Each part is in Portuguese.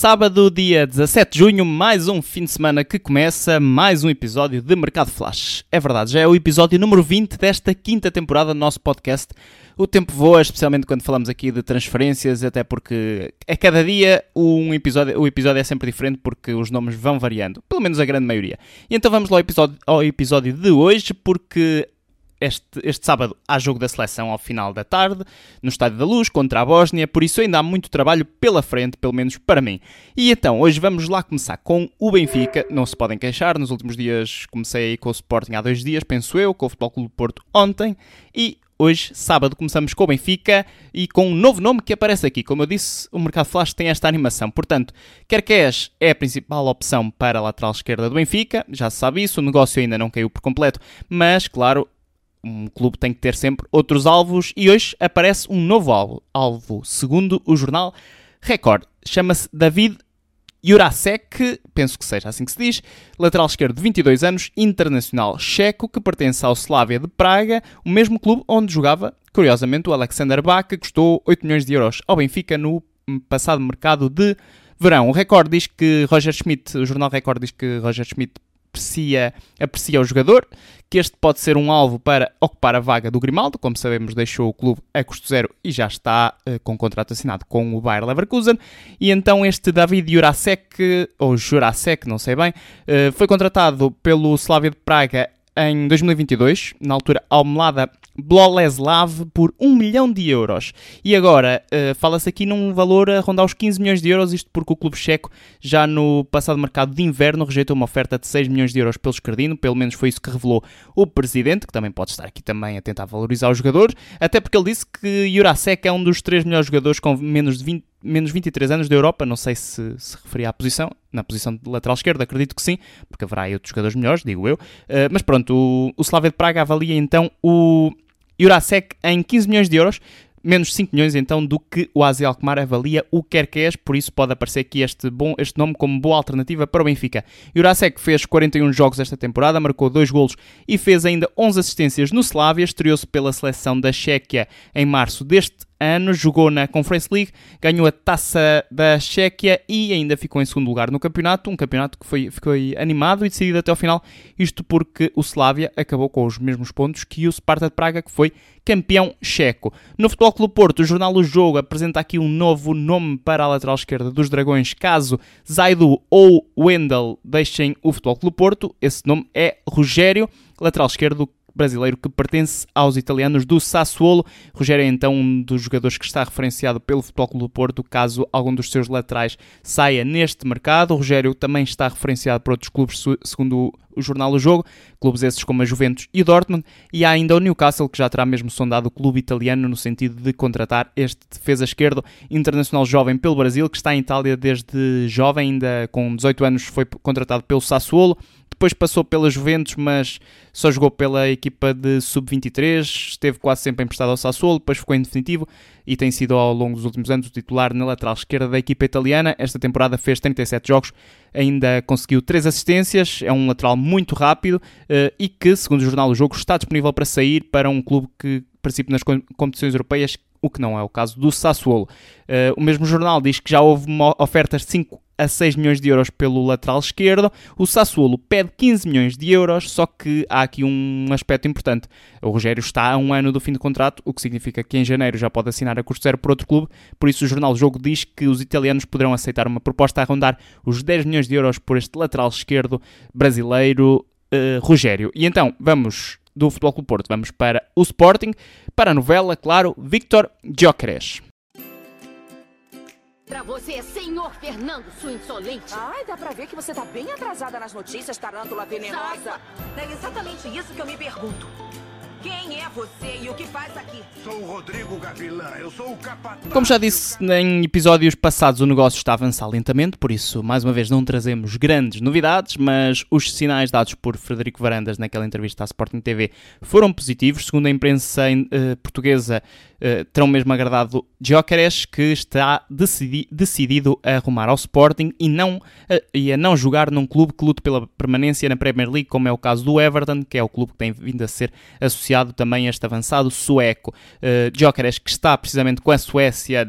Sábado, dia 17 de junho, mais um fim de semana que começa, mais um episódio de Mercado Flash. É verdade, já é o episódio número 20 desta quinta temporada do nosso podcast. O tempo voa, especialmente quando falamos aqui de transferências, até porque a cada dia um episódio, o episódio é sempre diferente porque os nomes vão variando, pelo menos a grande maioria. E então vamos lá ao episódio, ao episódio de hoje, porque este, este sábado há jogo da seleção ao final da tarde, no Estádio da Luz, contra a Bósnia, por isso ainda há muito trabalho pela frente, pelo menos para mim. E então, hoje vamos lá começar com o Benfica, não se podem queixar, nos últimos dias comecei com o Sporting há dois dias, penso eu, com o Futebol Clube Porto ontem, e hoje, sábado, começamos com o Benfica e com um novo nome que aparece aqui. Como eu disse, o Mercado Flash tem esta animação. Portanto, Querqués é a principal opção para a lateral esquerda do Benfica, já se sabe isso, o negócio ainda não caiu por completo, mas, claro, um clube tem que ter sempre outros alvos e hoje aparece um novo alvo, alvo segundo o jornal Record. Chama-se David Jurasek, penso que seja assim que se diz, lateral esquerdo de 22 anos, internacional checo, que pertence ao Slavia de Praga, o mesmo clube onde jogava, curiosamente, o Alexander Bach, que custou 8 milhões de euros ao Benfica no passado mercado de verão. O Record diz que Roger Schmidt, o jornal Record diz que Roger Schmidt aprecia, aprecia o jogador, que este pode ser um alvo para ocupar a vaga do Grimaldo, como sabemos deixou o clube a custo zero e já está uh, com contrato assinado com o Bayer Leverkusen, e então este David Jurasek, ou Jurasek, não sei bem, uh, foi contratado pelo Slavia de Praga em 2022, na altura Almelada Bloleslav por 1 milhão de euros. E agora, uh, fala-se aqui num valor a rondar os 15 milhões de euros, isto porque o clube checo já no passado mercado de inverno rejeitou uma oferta de 6 milhões de euros pelo Escardino, pelo menos foi isso que revelou o presidente, que também pode estar aqui também a tentar valorizar os jogadores, até porque ele disse que Jurasek é um dos três melhores jogadores com menos de 20 menos 23 anos da Europa, não sei se se referia à posição, na posição de lateral esquerdo, acredito que sim, porque haverá outros jogadores melhores, digo eu. Uh, mas pronto, o, o Slavia de Praga avalia então o Jurasek em 15 milhões de euros, menos 5 milhões então do que o AZ Alkmaar avalia o Kerkés, por isso pode aparecer aqui este, bom, este nome como boa alternativa para o Benfica. Jurasek fez 41 jogos esta temporada, marcou 2 golos e fez ainda 11 assistências no Slavia, estreou-se pela seleção da Chequia em março deste anos, jogou na Conference League, ganhou a taça da Chequia e ainda ficou em segundo lugar no campeonato, um campeonato que foi, foi animado e decidido até ao final, isto porque o Slavia acabou com os mesmos pontos que o Sparta de Praga, que foi campeão checo. No Futebol Clube Porto, o jornal O Jogo apresenta aqui um novo nome para a lateral esquerda dos Dragões, caso Zaidu ou Wendel deixem o Futebol Clube Porto, esse nome é Rogério, lateral esquerdo brasileiro que pertence aos italianos do Sassuolo. Rogério é então um dos jogadores que está referenciado pelo Futebol Clube do Porto caso algum dos seus laterais saia neste mercado. O Rogério também está referenciado por outros clubes, segundo o jornal O Jogo, clubes esses como a Juventus e Dortmund, e há ainda o Newcastle que já terá mesmo sondado o clube italiano no sentido de contratar este defesa esquerdo internacional jovem pelo Brasil, que está em Itália desde jovem, ainda com 18 anos foi contratado pelo Sassuolo, depois passou pela Juventus, mas só jogou pela equipa de sub-23, esteve quase sempre emprestado ao Sassuolo, depois ficou em definitivo e tem sido ao longo dos últimos anos o titular na lateral esquerda da equipa italiana. Esta temporada fez 37 jogos, ainda conseguiu 3 assistências, é um lateral muito rápido uh, e que, segundo o jornal do jogo, está disponível para sair para um clube que participe nas competições europeias, o que não é o caso do Sassuolo. Uh, o mesmo jornal diz que já houve ofertas de 5 a 6 milhões de euros pelo lateral esquerdo. O Sassuolo pede 15 milhões de euros, só que há aqui um aspecto importante. O Rogério está a um ano do fim de contrato, o que significa que em janeiro já pode assinar a custo zero por outro clube. Por isso, o jornal Jogo diz que os italianos poderão aceitar uma proposta a rondar os 10 milhões de euros por este lateral esquerdo brasileiro, uh, Rogério. E então, vamos do Futebol Clube Porto, vamos para o Sporting, para a novela, claro, Victor Gyökeres. Pra você, senhor Fernando, sua insolente. Ai, dá pra ver que você tá bem atrasada nas notícias, tarântula venenosa. É exatamente isso que eu me pergunto. Quem é você e o que faz aqui? Sou o Rodrigo Gavilã, eu sou o capataz. Como já disse em episódios passados, o negócio está a avançar lentamente, por isso, mais uma vez, não trazemos grandes novidades, mas os sinais dados por Frederico Varandas naquela entrevista à Sporting TV foram positivos. Segundo a imprensa uh, portuguesa, uh, terão mesmo agradado Gyökeres, que está decidi decidido a arrumar ao Sporting e, não, uh, e a não jogar num clube que lute pela permanência na Premier League, como é o caso do Everton, que é o clube que tem vindo a ser associado também a este avançado sueco. Uh, que está precisamente com a Suécia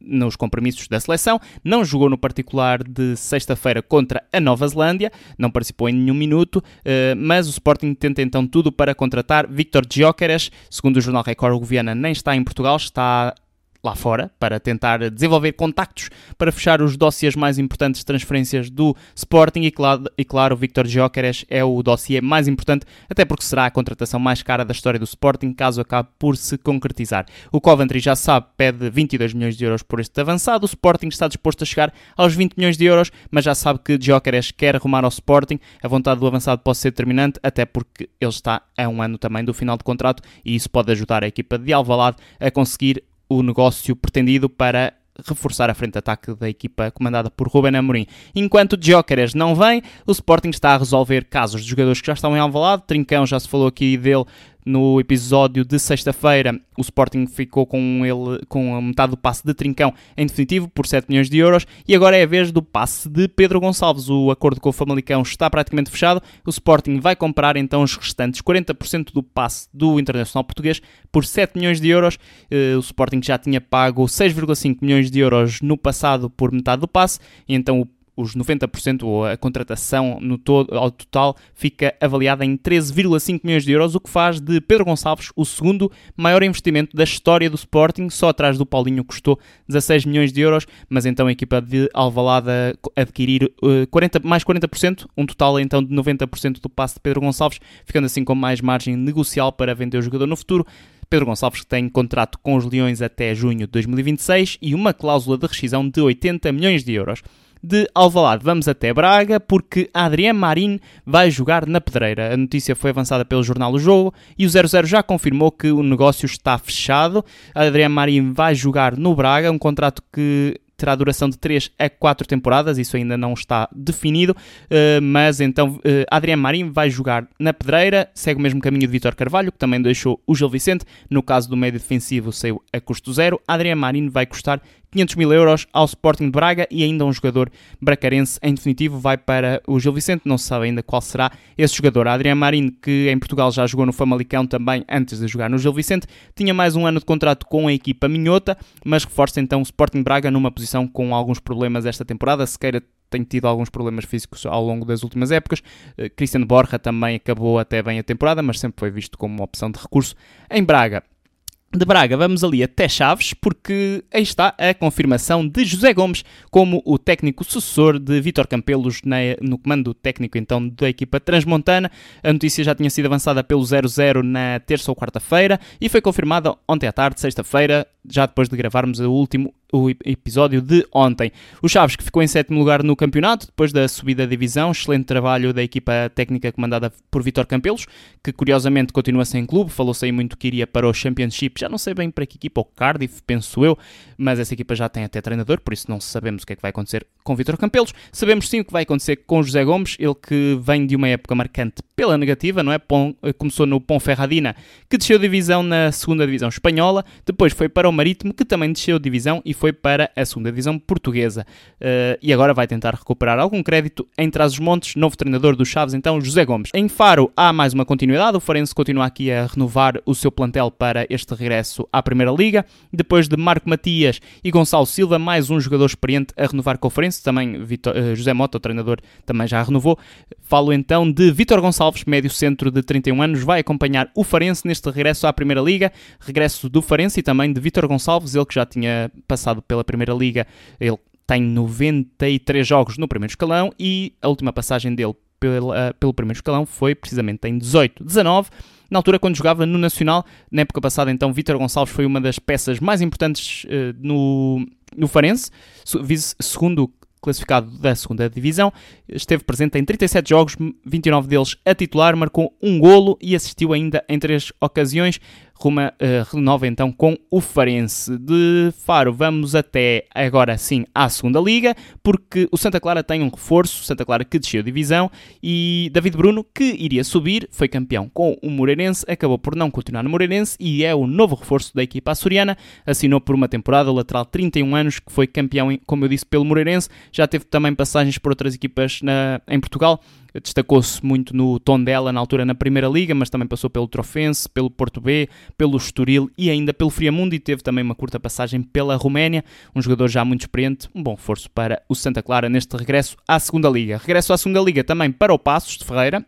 nos compromissos da seleção, não jogou no particular de sexta-feira contra a Nova Zelândia, não participou em nenhum minuto, eh, mas o Sporting tenta então tudo para contratar Victor Gyökeres, segundo o jornal Record, o Viana nem está em Portugal, está lá fora para tentar desenvolver contactos para fechar os dossiês mais importantes de transferências do Sporting. E claro, e claro Victor Gyökeres é o dossiê mais importante até porque será a contratação mais cara da história do Sporting caso acabe por se concretizar. O Coventry já sabe pede 22 milhões de euros por este avançado, o Sporting está disposto a chegar aos 20 milhões de euros, mas já sabe que Gyökeres quer arrumar ao Sporting, a vontade do avançado pode ser determinante até porque ele está a um ano também do final de contrato e isso pode ajudar a equipa de Alvalade a conseguir o negócio pretendido para reforçar a frente de ataque da equipa comandada por Ruben Amorim. Enquanto Gyökeres não vem, o Sporting está a resolver casos de jogadores que já estão em Alvalade. Trincão já se falou aqui dele no episódio de sexta-feira, o Sporting ficou com ele com a metade do passe de Trincão em definitivo por 7 milhões de euros e agora é a vez do passe de Pedro Gonçalves. O acordo com o Famalicão está praticamente fechado. O Sporting vai comprar então os restantes 40% do passe do Internacional Português por 7 milhões de euros. Eh, o Sporting já tinha pago 6,5 milhões de euros no passado por metade do passe e então o os 90% ou a contratação no todo, ao total fica avaliada em 13,5 milhões de euros, o que faz de Pedro Gonçalves o segundo maior investimento da história do Sporting, só atrás do Paulinho custou 16 milhões de euros, mas então a equipa de Alvalada adquirir uh, 40, mais 40%, um total então de 90% do passe de Pedro Gonçalves, ficando assim com mais margem negocial para vender o jogador no futuro. Pedro Gonçalves tem contrato com os Leões até junho de 2026 e uma cláusula de rescisão de 80 milhões de euros de Alvalade. Vamos até Braga porque Adrien Marin vai jogar na Pedreira. A notícia foi avançada pelo jornal O Jogo e o 00 já confirmou que o negócio está fechado. Adrien Marin vai jogar no Braga, um contrato que terá duração de 3 a 4 temporadas, isso ainda não está definido, uh, mas então uh, Adriano Marinho vai jogar na Pedreira, segue o mesmo caminho de Vitor Carvalho, que também deixou o Gil Vicente, no caso do médio defensivo saiu a custo zero, Adriano Marinho vai custar 500 mil euros ao Sporting de Braga e ainda um jogador bracarense. Em definitivo vai para o Gil Vicente, não se sabe ainda qual será esse jogador. Adriano Marinho, que em Portugal já jogou no Famalicão também antes de jogar no Gil Vicente, tinha mais um ano de contrato com a equipa minhota, mas reforça então o Sporting Braga numa posição com alguns problemas esta temporada, Sequeira tem tido alguns problemas físicos ao longo das últimas épocas. Uh, Cristiano Borja também acabou até bem a temporada, mas sempre foi visto como uma opção de recurso em Braga de Braga, vamos ali até Chaves, porque aí está a confirmação de José Gomes como o técnico sucessor de Vítor Campelos no comando técnico então da equipa transmontana. A notícia já tinha sido avançada pelo 00 na terça ou quarta-feira e foi confirmada ontem à tarde, sexta-feira, já depois de gravarmos o último o episódio de ontem. O Chaves, que ficou em sétimo lugar no campeonato, depois da subida da divisão, excelente trabalho da equipa técnica comandada por Vitor Campelos, que curiosamente continua sem clube, falou-se aí muito que iria para o Championship, já não sei bem para que equipa, o Cardiff, penso eu, mas essa equipa já tem até treinador, por isso não sabemos o que é que vai acontecer com Vitor Campelos. Sabemos sim o que vai acontecer com José Gomes, ele que vem de uma época marcante pela negativa, não é? começou no Ponferradina, que desceu divisão na segunda divisão espanhola, depois foi para o Marítimo, que também desceu divisão e foi para a segunda divisão portuguesa. Uh, e agora vai tentar recuperar algum crédito em Trás-os-Montes, novo treinador dos Chaves, então José Gomes. Em Faro há mais uma continuidade, o Farense continua aqui a renovar o seu plantel para este regresso à Primeira Liga. Depois de Marco Matias e Gonçalo Silva, mais um jogador experiente a renovar com o Farense, também Vitor, uh, José Mota, o treinador, também já renovou. Falo então de Vitor Gonçalves, médio centro de 31 anos, vai acompanhar o Farense neste regresso à Primeira Liga, regresso do Farense e também de Vitor Gonçalves, ele que já tinha passado passado pela Primeira Liga, ele tem 93 jogos no primeiro escalão e a última passagem dele pela, pelo primeiro escalão foi precisamente em 18, 19. Na altura, quando jogava no Nacional, na época passada, então, Vítor Gonçalves foi uma das peças mais importantes uh, no, no Farense, segundo classificado da segunda divisão, esteve presente em 37 jogos, 29 deles a titular, marcou um golo e assistiu ainda em três ocasiões. Roma uh, renova então com o Farense. De Faro vamos até agora sim à segunda liga, porque o Santa Clara tem um reforço, Santa Clara que desceu divisão, e David Bruno, que iria subir, foi campeão com o Moreirense, acabou por não continuar no Moreirense e é o novo reforço da equipa açoriana, assinou por uma temporada, o lateral 31 anos, que foi campeão, como eu disse, pelo Moreirense, já teve também passagens por outras equipas na, em Portugal, destacou-se muito no Tondela na altura na Primeira Liga, mas também passou pelo Trofense, pelo Porto B, pelo Estoril e ainda pelo Friamundo e teve também uma curta passagem pela Roménia, um jogador já muito experiente, um bom reforço para o Santa Clara neste regresso à Segunda Liga. Regresso à Segunda Liga também para o Passos de Ferreira,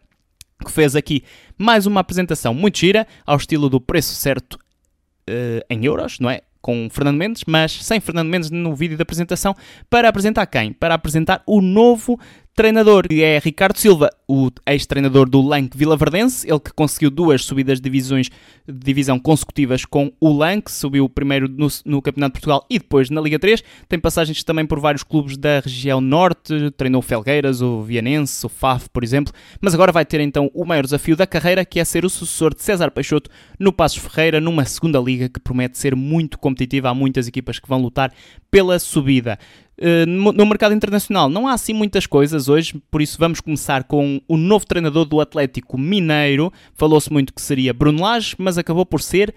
que fez aqui mais uma apresentação muito gira, ao estilo do preço certo uh, em euros, não é? Com Fernando Mendes, mas sem Fernando Mendes no vídeo da apresentação, para apresentar quem? Para apresentar o novo treinador, é Ricardo Silva, o ex-treinador do Lank Vilaverdense, ele que conseguiu duas subidas de divisões, de divisão consecutivas com o Lank, subiu primeiro no, no, Campeonato de Portugal e depois na Liga 3, tem passagens também por vários clubes da região norte, treinou o Felgueiras, o Vianense, o FAF, por exemplo, mas agora vai ter então o maior desafio da carreira, que é ser o sucessor de César Peixoto no Passos Ferreira, numa segunda liga que promete ser muito competitiva, há muitas equipas que vão lutar pela subida. Eh, no mercado internacional não há assim muitas coisas hoje, por isso vamos começar com o novo treinador do Atlético Mineiro. Falou-se muito que seria Bruno Lage, mas acabou por ser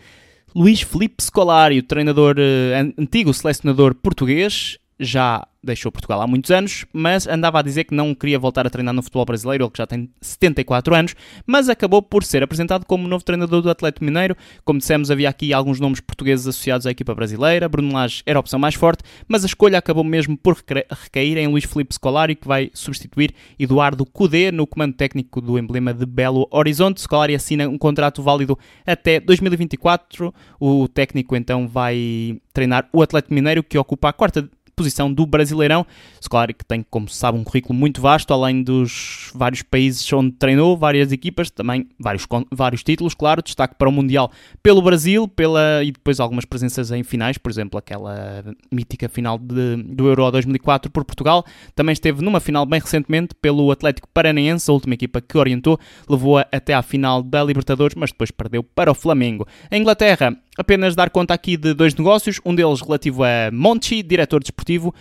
Luís Felipe Scolari, o treinador uh, antigo selecionador português, já deixou Portugal há muitos anos, mas andava a dizer que não queria voltar a treinar no futebol brasileiro, ele que já tem 74 anos, mas acabou por ser apresentado como novo treinador do Atlético Mineiro. Como dissemos, havia aqui alguns nomes portugueses associados à equipa brasileira, Bruno Lage era a opção mais forte, mas a escolha acabou mesmo por recair em Luís Felipe Scolari, que vai substituir Eduardo Cudê no comando técnico do emblema de Belo Horizonte. Scolari assina um contrato válido até 2024. O técnico então vai treinar o Atlético Mineiro, que ocupa a quarta posição do Brasileirão. Claro que tem, como se sabe, um currículo muito vasto, além dos vários países onde treinou, várias equipas, também vários, vários títulos, claro, destaque para o Mundial pelo Brasil pela, e depois algumas presenças em finais, por exemplo, aquela mítica final de, do Euro 2004 por Portugal. Também esteve numa final bem recentemente pelo Atlético Paranaense, a última equipa que orientou, levou-a até à final da Libertadores, mas depois perdeu para o Flamengo. A Inglaterra apenas dar conta aqui de dois negócios, um deles relativo a Monchi, diretor desportivo,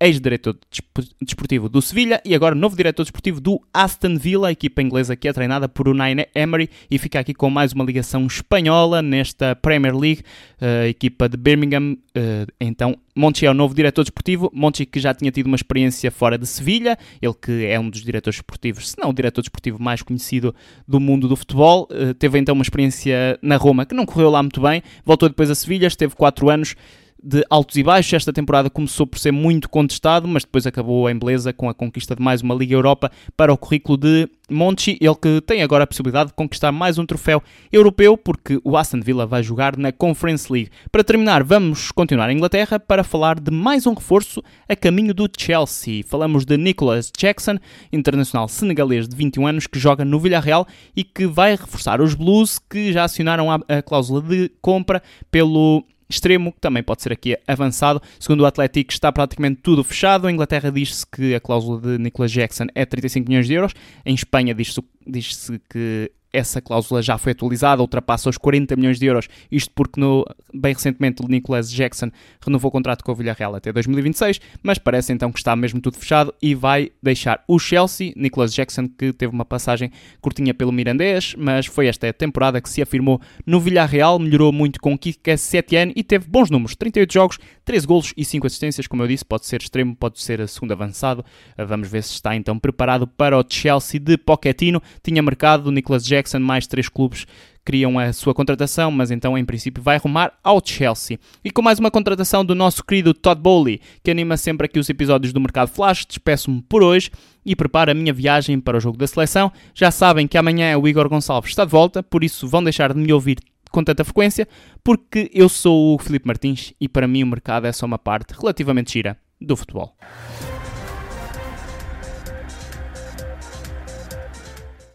ex-diretor desportivo do Sevilha e agora novo diretor desportivo do Aston Villa, a equipa inglesa que é treinada por Unai Emery e fica aqui com mais uma ligação espanhola nesta Premier League, a equipa de Birmingham. Eh, então, Monchi é o novo diretor desportivo, Monchi que já tinha tido uma experiência fora de Sevilha, ele que é um dos diretores desportivos, se não o diretor desportivo mais conhecido do mundo do futebol, eh, teve então uma experiência na Roma que não correu lá muito bem, voltou depois a Sevilha, esteve 4 anos de altos e baixos. Esta temporada começou por ser muito contestado, mas depois acabou em beleza com a conquista de mais uma Liga Europa para o currículo de Monchi, ele que tem agora a possibilidade de conquistar mais um troféu europeu, porque o Aston Villa vai jogar na Conference League. Para terminar, vamos continuar em Inglaterra para falar de mais um reforço a caminho do Chelsea. Falamos de Nicholas Jackson, internacional senegalês de 21 anos, que joga no Villarreal e que vai reforçar os Blues, que já acionaram a cláusula de compra pelo extremo, que também pode ser aqui avançado. Segundo o Atlético, está praticamente tudo fechado. A Inglaterra diz-se que a cláusula de Nicolas Jackson é 35 milhões de euros. Em Espanha diz-se diz que essa cláusula já foi atualizada, ultrapassa os 40 milhões de euros, isto porque no, bem recentemente o Nicholas Jackson renovou o contrato com o Villarreal até 2026, mas parece então que está mesmo tudo fechado e vai deixar o Chelsea, Nicholas Jackson que teve uma passagem curtinha pelo Mirandês, mas foi esta temporada que se afirmou no Villarreal, melhorou muito com Kike Setien e teve bons números, 38 jogos, 13 golos e 5 assistências, como eu disse, pode ser extremo, pode ser a segundo avançado, vamos ver se está então preparado para o Chelsea de Pochettino, tinha marcado o Nicholas Jackson Jackson, mais três clubes queriam a sua contratação, mas então em princípio vai arrumar ao Chelsea. E com mais uma contratação do nosso querido Todd Bowley, que anima sempre aqui os episódios do Mercado Flash, despeço-me por hoje e preparo a minha viagem para o jogo da seleção. Já sabem que amanhã o Igor Gonçalves está de volta, por isso vão deixar de me ouvir com tanta frequência, porque eu sou o Felipe Martins e para mim o mercado é só uma parte relativamente gira do futebol.